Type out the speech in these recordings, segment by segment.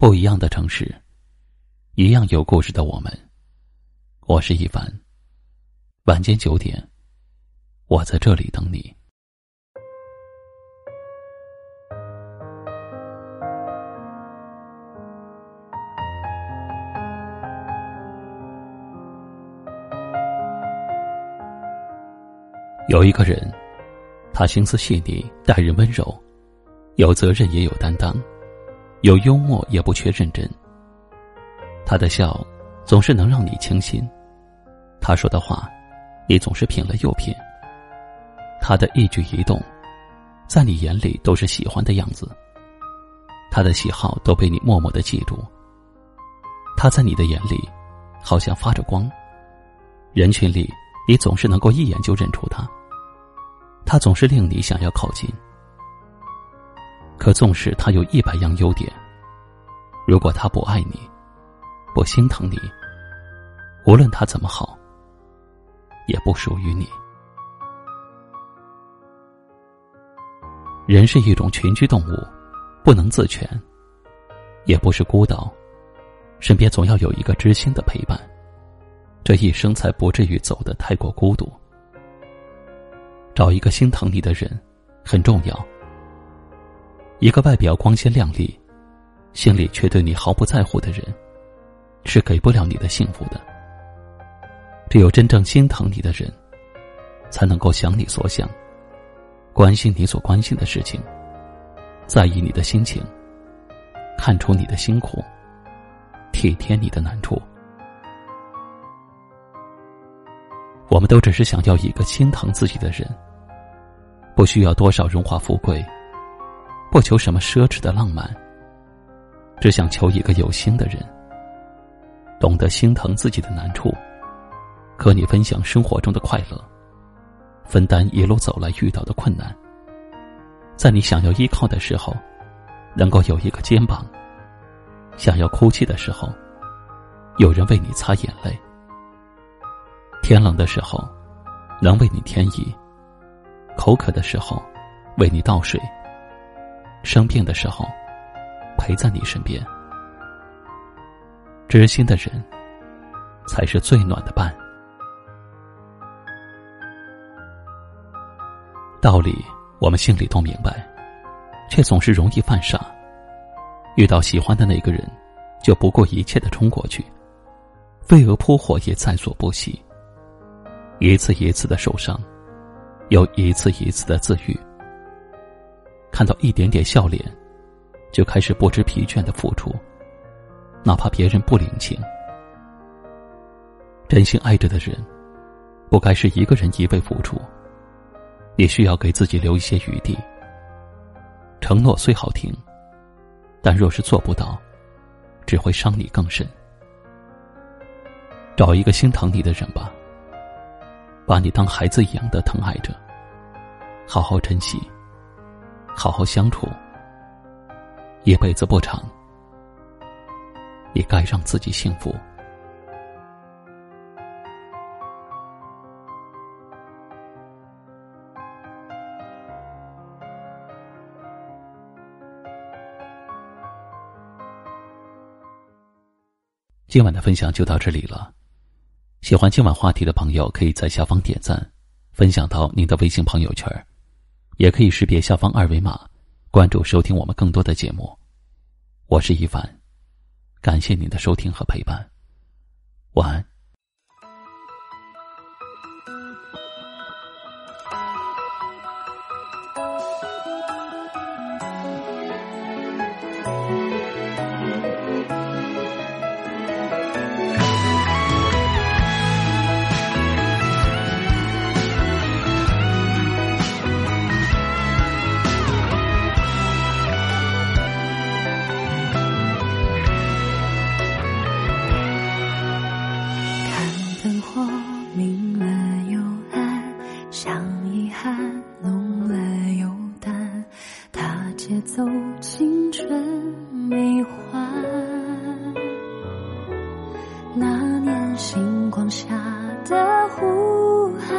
不一样的城市，一样有故事的我们。我是一凡。晚间九点，我在这里等你。有一个人，他心思细腻，待人温柔，有责任也有担当。有幽默，也不缺认真。他的笑总是能让你倾心，他说的话，你总是品了又品。他的一举一动，在你眼里都是喜欢的样子。他的喜好都被你默默的记住。他在你的眼里，好像发着光。人群里，你总是能够一眼就认出他。他总是令你想要靠近。可纵使他有一百样优点，如果他不爱你，不心疼你，无论他怎么好，也不属于你。人是一种群居动物，不能自全，也不是孤岛，身边总要有一个知心的陪伴，这一生才不至于走得太过孤独。找一个心疼你的人，很重要。一个外表光鲜亮丽，心里却对你毫不在乎的人，是给不了你的幸福的。只有真正心疼你的人，才能够想你所想，关心你所关心的事情，在意你的心情，看出你的辛苦，体贴你的难处。我们都只是想要一个心疼自己的人，不需要多少荣华富贵。不求什么奢侈的浪漫，只想求一个有心的人，懂得心疼自己的难处，和你分享生活中的快乐，分担一路走来遇到的困难，在你想要依靠的时候，能够有一个肩膀；想要哭泣的时候，有人为你擦眼泪；天冷的时候，能为你添衣；口渴的时候，为你倒水。生病的时候，陪在你身边，知心的人，才是最暖的伴。道理我们心里都明白，却总是容易犯傻。遇到喜欢的那个人，就不顾一切的冲过去，飞蛾扑火也在所不惜。一次一次的受伤，又一次一次的自愈。看到一点点笑脸，就开始不知疲倦的付出，哪怕别人不领情。真心爱着的人，不该是一个人一味付出。你需要给自己留一些余地。承诺虽好听，但若是做不到，只会伤你更深。找一个心疼你的人吧，把你当孩子一样的疼爱着，好好珍惜。好好相处，一辈子不长，也该让自己幸福。今晚的分享就到这里了。喜欢今晚话题的朋友，可以在下方点赞，分享到您的微信朋友圈也可以识别下方二维码，关注收听我们更多的节目。我是一凡，感谢您的收听和陪伴，晚安。如青春迷幻，那年星光下的呼喊，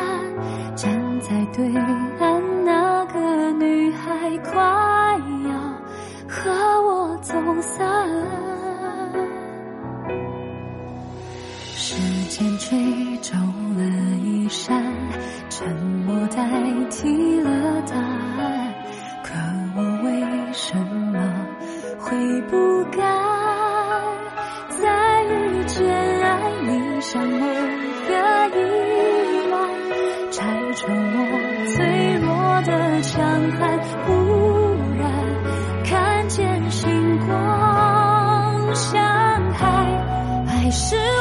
站在对岸那个女孩，快要和我走散。时间吹皱了衣衫，沉默代替了答案。你是